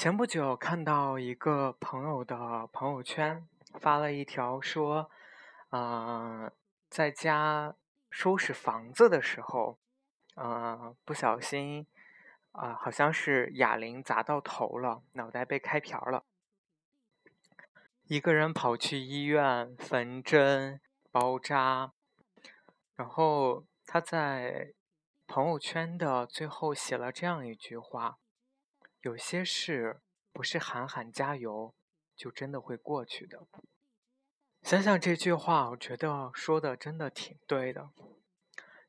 前不久看到一个朋友的朋友圈发了一条说，嗯，在家收拾房子的时候，嗯，不小心，啊，好像是哑铃砸到头了，脑袋被开瓢了。一个人跑去医院缝针包扎，然后他在朋友圈的最后写了这样一句话。有些事不是喊喊加油就真的会过去的。想想这句话，我觉得说的真的挺对的。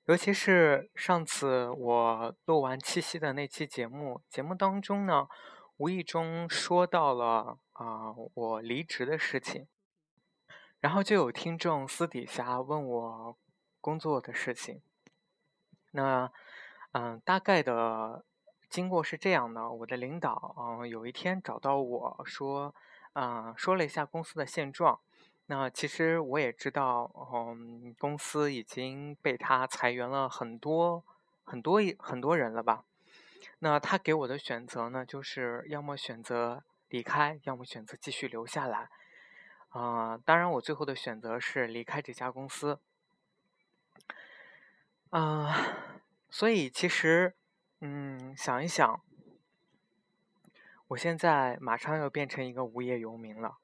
尤其是上次我录完七夕的那期节目，节目当中呢，无意中说到了啊我离职的事情，然后就有听众私底下问我工作的事情。那嗯，大概的。经过是这样的，我的领导嗯有一天找到我说，嗯说了一下公司的现状。那其实我也知道，嗯公司已经被他裁员了很多很多很多人了吧。那他给我的选择呢，就是要么选择离开，要么选择继续留下来。啊，当然我最后的选择是离开这家公司。啊，所以其实。嗯，想一想，我现在马上要变成一个无业游民了。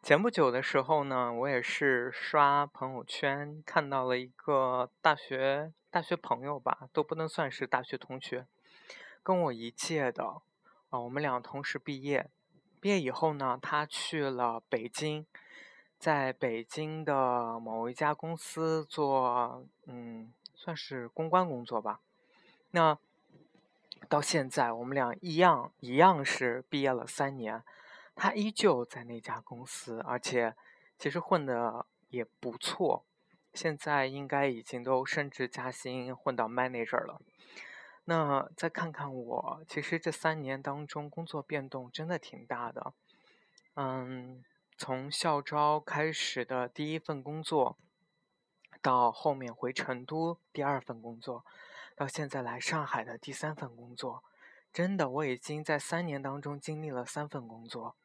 前不久的时候呢，我也是刷朋友圈看到了一个大学大学朋友吧，都不能算是大学同学，跟我一届的啊，我们俩同时毕业。毕业以后呢，他去了北京，在北京的某一家公司做，嗯，算是公关工作吧。那到现在，我们俩一样一样是毕业了三年，他依旧在那家公司，而且其实混的也不错，现在应该已经都升职加薪，混到 manager 了。那再看看我，其实这三年当中工作变动真的挺大的。嗯，从校招开始的第一份工作，到后面回成都第二份工作。到现在来上海的第三份工作，真的我已经在三年当中经历了三份工作，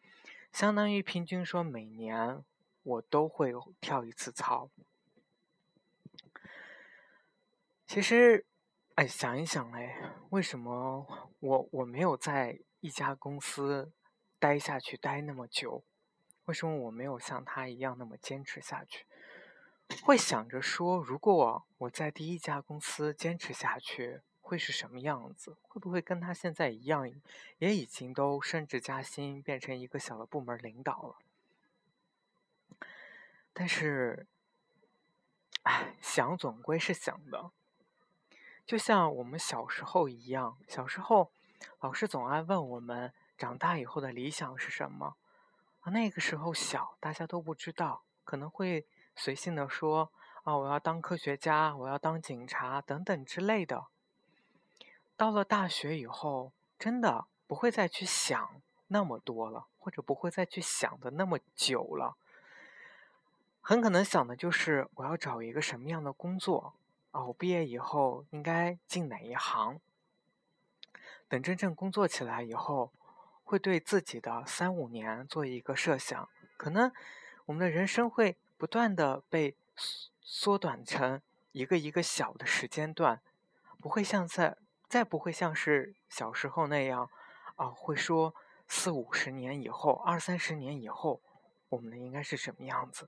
相当于平均说每年我都会跳一次槽。其实，哎，想一想，哎，为什么我我没有在一家公司待下去待那么久？为什么我没有像他一样那么坚持下去？会想着说，如果我在第一家公司坚持下去，会是什么样子？会不会跟他现在一样，也已经都升职加薪，变成一个小的部门领导了？但是，哎，想总归是想的。就像我们小时候一样，小时候老师总爱问我们，长大以后的理想是什么？那个时候小，大家都不知道，可能会。随性的说啊，我要当科学家，我要当警察等等之类的。到了大学以后，真的不会再去想那么多了，或者不会再去想的那么久了。很可能想的就是我要找一个什么样的工作啊？我毕业以后应该进哪一行？等真正工作起来以后，会对自己的三五年做一个设想。可能我们的人生会。不断的被缩短成一个一个小的时间段，不会像在再不会像是小时候那样，啊，会说四五十年以后、二三十年以后，我们的应该是什么样子？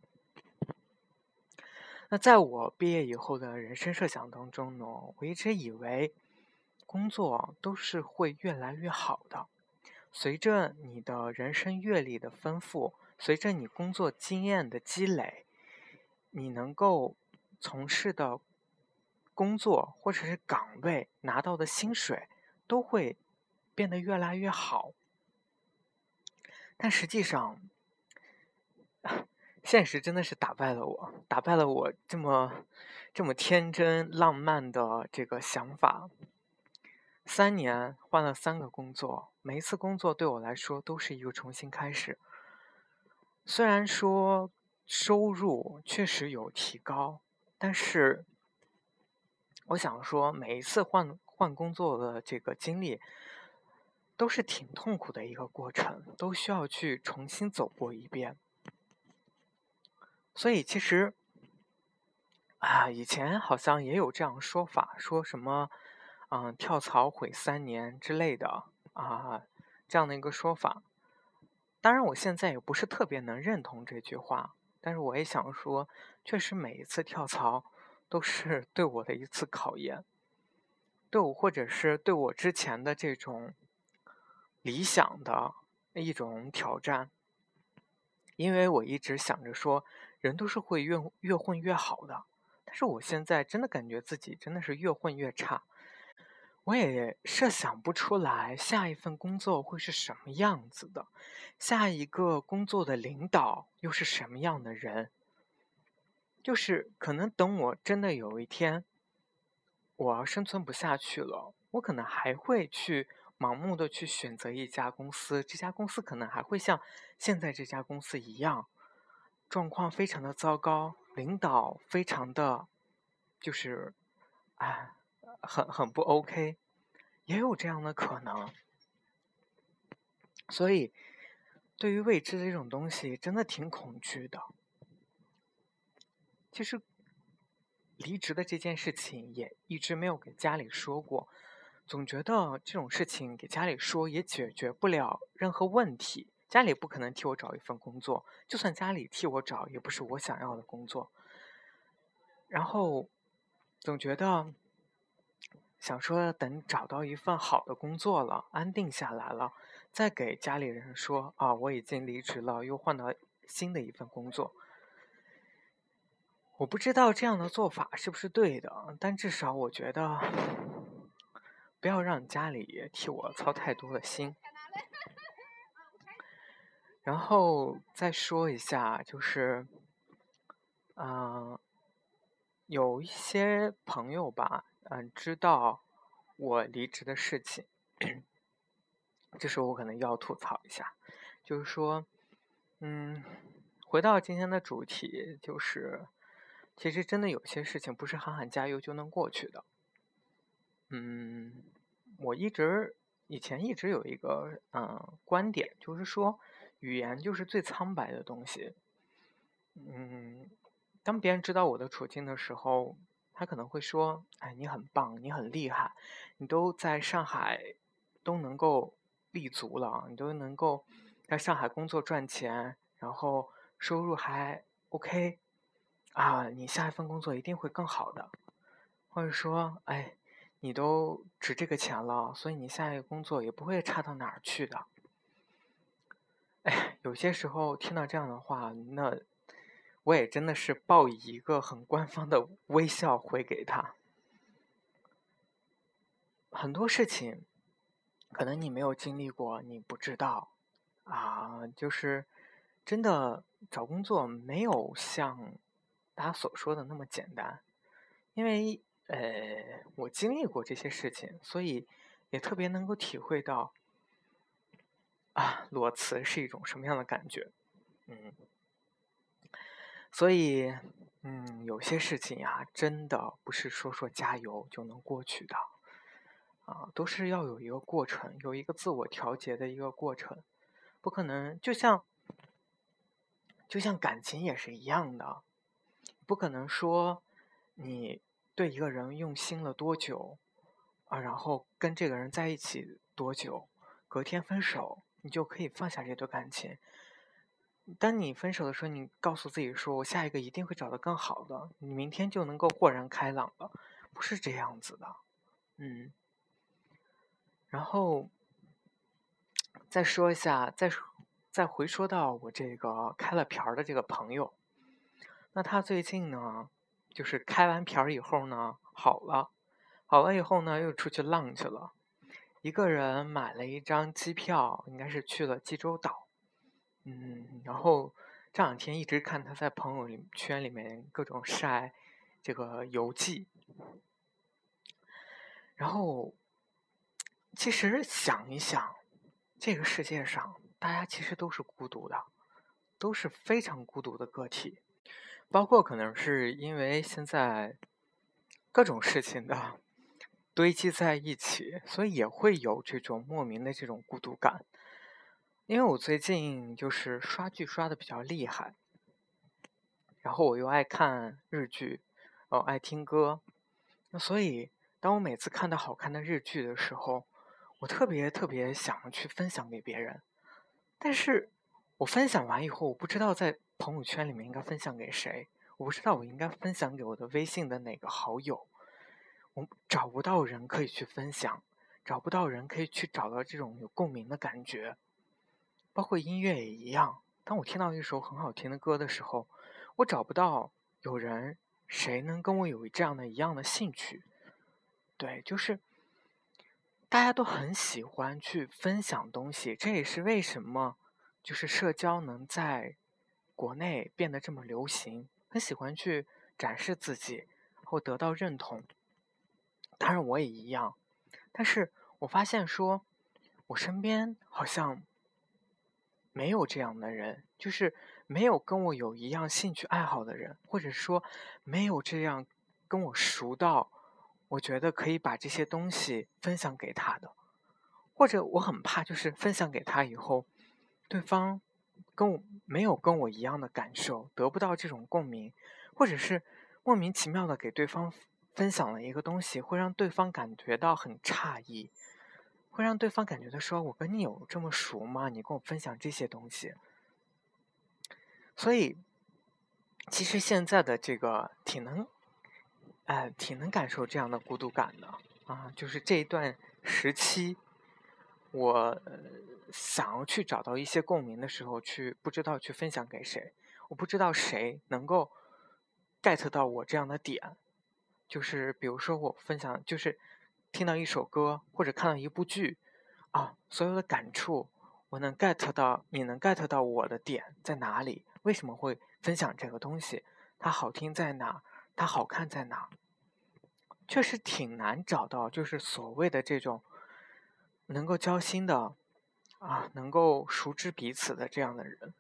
那在我毕业以后的人生设想当中呢，我一直以为工作都是会越来越好的，随着你的人生阅历的丰富。随着你工作经验的积累，你能够从事的工作或者是岗位拿到的薪水都会变得越来越好。但实际上，现实真的是打败了我，打败了我这么这么天真浪漫的这个想法。三年换了三个工作，每一次工作对我来说都是一个重新开始。虽然说收入确实有提高，但是我想说，每一次换换工作的这个经历。都是挺痛苦的一个过程，都需要去重新走过一遍。所以其实，啊，以前好像也有这样说法，说什么，嗯，跳槽毁三年之类的啊，这样的一个说法。当然，我现在也不是特别能认同这句话，但是我也想说，确实每一次跳槽都是对我的一次考验，对我或者是对我之前的这种。理想的一种挑战，因为我一直想着说，人都是会越越混越好的，但是我现在真的感觉自己真的是越混越差，我也设想不出来下一份工作会是什么样子的，下一个工作的领导又是什么样的人，就是可能等我真的有一天，我要生存不下去了，我可能还会去。盲目的去选择一家公司，这家公司可能还会像现在这家公司一样，状况非常的糟糕，领导非常的，就是，唉，很很不 OK，也有这样的可能。所以，对于未知的这种东西，真的挺恐惧的。其实，离职的这件事情也一直没有给家里说过。总觉得这种事情给家里说也解决不了任何问题，家里不可能替我找一份工作，就算家里替我找，也不是我想要的工作。然后总觉得想说等找到一份好的工作了，安定下来了，再给家里人说啊，我已经离职了，又换到新的一份工作。我不知道这样的做法是不是对的，但至少我觉得。不要让家里替我操太多的心。然后再说一下，就是，嗯，有一些朋友吧，嗯，知道我离职的事情，这时候我可能要吐槽一下，就是说，嗯，回到今天的主题，就是，其实真的有些事情不是喊喊加油就能过去的。嗯，我一直以前一直有一个嗯观点，就是说语言就是最苍白的东西。嗯，当别人知道我的处境的时候，他可能会说：“哎，你很棒，你很厉害，你都在上海都能够立足了，你都能够在上海工作赚钱，然后收入还 OK 啊，你下一份工作一定会更好的。”或者说：“哎。”你都值这个钱了，所以你下一个工作也不会差到哪儿去的。哎，有些时候听到这样的话，那我也真的是报以一个很官方的微笑回给他。很多事情，可能你没有经历过，你不知道啊。就是真的找工作没有像大家所说的那么简单，因为。呃，我经历过这些事情，所以也特别能够体会到啊，裸辞是一种什么样的感觉。嗯，所以嗯，有些事情呀，真的不是说说加油就能过去的啊，都是要有一个过程，有一个自我调节的一个过程，不可能就像就像感情也是一样的，不可能说你。对一个人用心了多久啊？然后跟这个人在一起多久？隔天分手，你就可以放下这段感情。当你分手的时候，你告诉自己说：“我下一个一定会找到更好的。”你明天就能够豁然开朗了，不是这样子的。嗯。然后再说一下，再再回说到我这个开了瓢的这个朋友，那他最近呢？就是开完瓢以后呢，好了，好了以后呢，又出去浪去了。一个人买了一张机票，应该是去了济州岛。嗯，然后这两天一直看他在朋友圈里面各种晒这个游记，然后其实想一想，这个世界上大家其实都是孤独的，都是非常孤独的个体，包括可能是因为现在各种事情的堆积在一起，所以也会有这种莫名的这种孤独感。因为我最近就是刷剧刷的比较厉害，然后我又爱看日剧，哦，爱听歌，那所以当我每次看到好看的日剧的时候，我特别特别想去分享给别人，但是我分享完以后，我不知道在朋友圈里面应该分享给谁，我不知道我应该分享给我的微信的哪个好友，我找不到人可以去分享，找不到人可以去找到这种有共鸣的感觉。包括音乐也一样，当我听到一首很好听的歌的时候，我找不到有人谁能跟我有这样的一样的兴趣。对，就是大家都很喜欢去分享东西，这也是为什么就是社交能在国内变得这么流行，很喜欢去展示自己或得到认同。当然我也一样，但是我发现说，我身边好像。没有这样的人，就是没有跟我有一样兴趣爱好的人，或者说没有这样跟我熟到，我觉得可以把这些东西分享给他的，或者我很怕，就是分享给他以后，对方跟我没有跟我一样的感受，得不到这种共鸣，或者是莫名其妙的给对方分享了一个东西，会让对方感觉到很诧异。会让对方感觉到说：“我跟你有这么熟吗？你跟我分享这些东西。”所以，其实现在的这个挺能，哎，挺能感受这样的孤独感的啊。就是这一段时期，我想要去找到一些共鸣的时候，去不知道去分享给谁，我不知道谁能够 get 到我这样的点。就是比如说，我分享就是。听到一首歌或者看到一部剧，啊，所有的感触我能 get 到，你能 get 到我的点在哪里？为什么会分享这个东西？它好听在哪？它好看在哪？确实挺难找到，就是所谓的这种能够交心的，啊，能够熟知彼此的这样的人。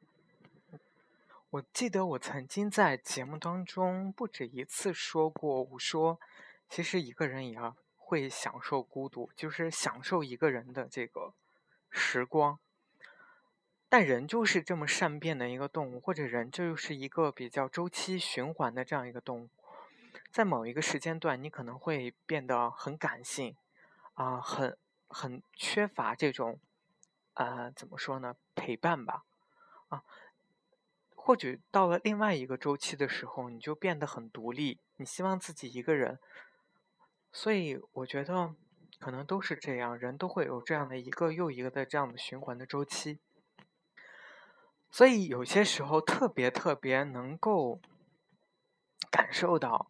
我记得我曾经在节目当中不止一次说过，我说，其实一个人也要。会享受孤独，就是享受一个人的这个时光。但人就是这么善变的一个动物，或者人就是一个比较周期循环的这样一个动物。在某一个时间段，你可能会变得很感性，啊，很很缺乏这种，呃，怎么说呢？陪伴吧，啊，或许到了另外一个周期的时候，你就变得很独立，你希望自己一个人。所以我觉得，可能都是这样，人都会有这样的一个又一个的这样的循环的周期。所以有些时候特别特别能够感受到，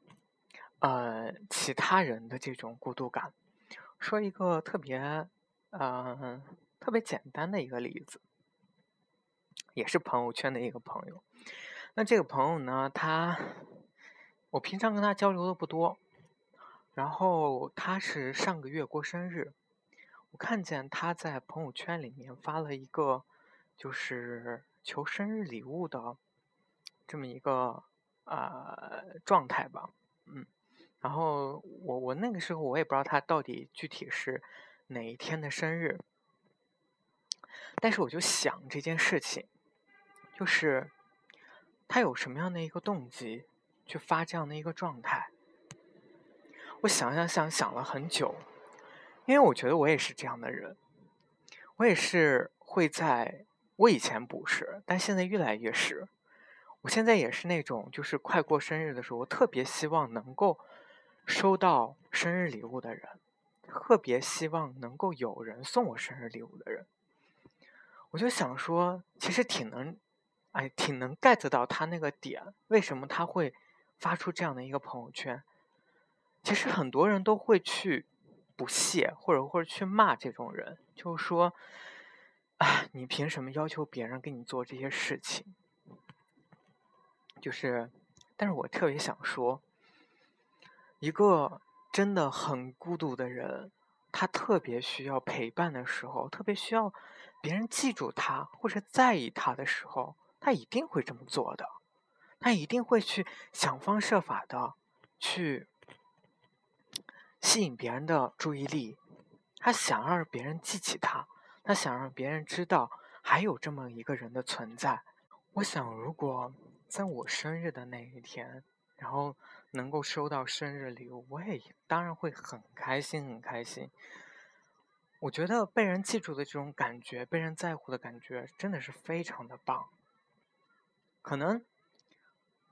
呃，其他人的这种孤独感。说一个特别，呃，特别简单的一个例子，也是朋友圈的一个朋友。那这个朋友呢，他，我平常跟他交流的不多。然后他是上个月过生日，我看见他在朋友圈里面发了一个，就是求生日礼物的这么一个呃状态吧，嗯，然后我我那个时候我也不知道他到底具体是哪一天的生日，但是我就想这件事情，就是他有什么样的一个动机去发这样的一个状态？我想想想想了很久，因为我觉得我也是这样的人，我也是会在，我以前不是，但现在越来越是。我现在也是那种，就是快过生日的时候，我特别希望能够收到生日礼物的人，特别希望能够有人送我生日礼物的人。我就想说，其实挺能，哎，挺能 get 到他那个点，为什么他会发出这样的一个朋友圈？其实很多人都会去不屑，或者或者去骂这种人，就是说，啊，你凭什么要求别人给你做这些事情？就是，但是我特别想说，一个真的很孤独的人，他特别需要陪伴的时候，特别需要别人记住他或者在意他的时候，他一定会这么做的，他一定会去想方设法的去吸引别人的注意力，他想让别人记起他。他想让别人知道还有这么一个人的存在。我想，如果在我生日的那一天，然后能够收到生日礼物，我也当然会很开心，很开心。我觉得被人记住的这种感觉，被人在乎的感觉，真的是非常的棒。可能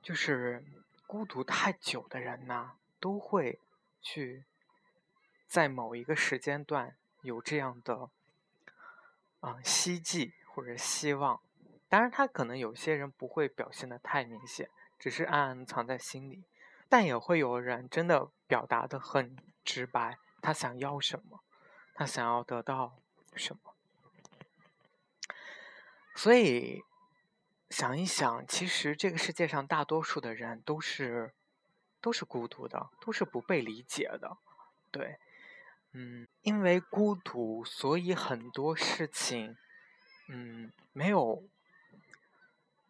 就是孤独太久的人呐，都会去在某一个时间段有这样的。啊，希冀或者希望，当然他可能有些人不会表现的太明显，只是暗暗藏在心里，但也会有人真的表达的很直白，他想要什么，他想要得到什么。所以想一想，其实这个世界上大多数的人都是都是孤独的，都是不被理解的，对。嗯，因为孤独，所以很多事情，嗯，没有，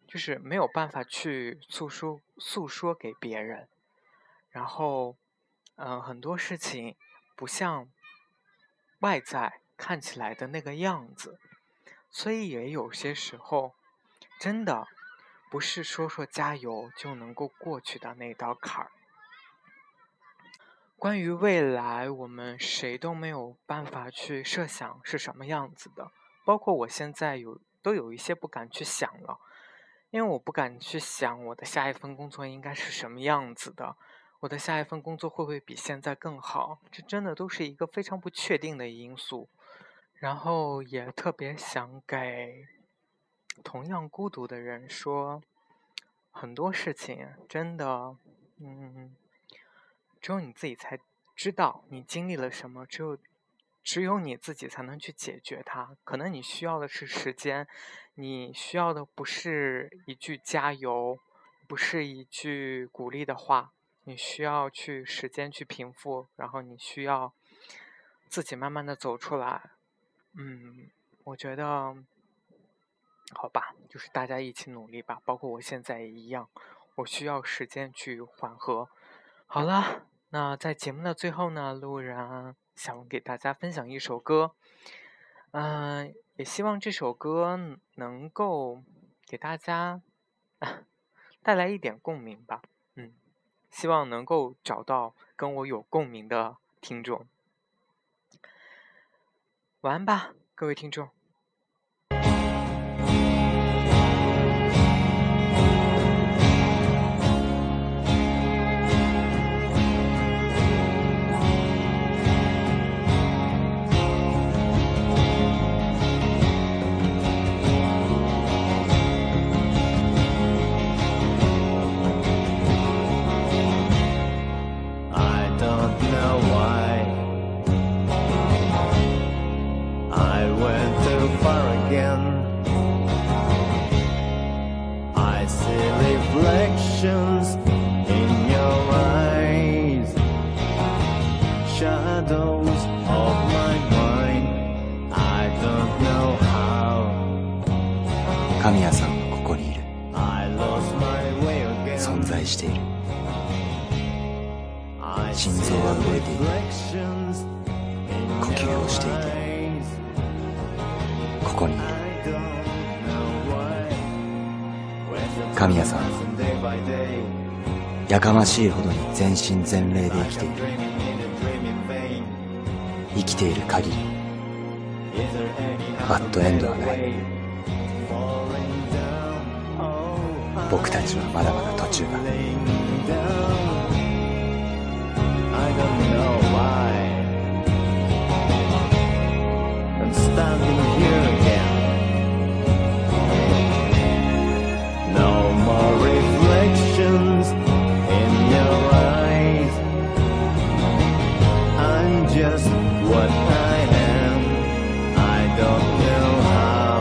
就是没有办法去诉说诉说给别人，然后，嗯，很多事情不像外在看起来的那个样子，所以也有些时候，真的不是说说加油就能够过去的那道坎儿。关于未来，我们谁都没有办法去设想是什么样子的。包括我现在有都有一些不敢去想了，因为我不敢去想我的下一份工作应该是什么样子的，我的下一份工作会不会比现在更好？这真的都是一个非常不确定的因素。然后也特别想给同样孤独的人说，很多事情真的，嗯。只有你自己才知道你经历了什么，只有只有你自己才能去解决它。可能你需要的是时间，你需要的不是一句加油，不是一句鼓励的话，你需要去时间去平复，然后你需要自己慢慢的走出来。嗯，我觉得好吧，就是大家一起努力吧，包括我现在也一样，我需要时间去缓和。好了，那在节目的最后呢，路人想给大家分享一首歌，嗯，也希望这首歌能够给大家 带来一点共鸣吧，嗯，希望能够找到跟我有共鸣的听众。晚安吧，各位听众。こに。いる神谷さんはやかましいほどに全身全霊で生きている。生きている限りバッドエンドはない。僕たちはまだまだ途中だ。Standing here just what I am. I don't know how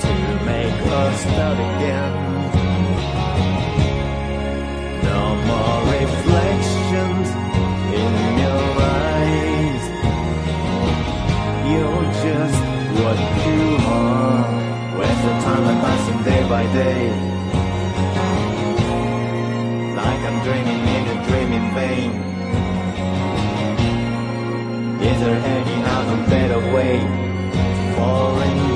to make us start again. No more reflections in your eyes. You're just what you are. Where's the time I'm passing day by day? fame Is there any other better way? To fall in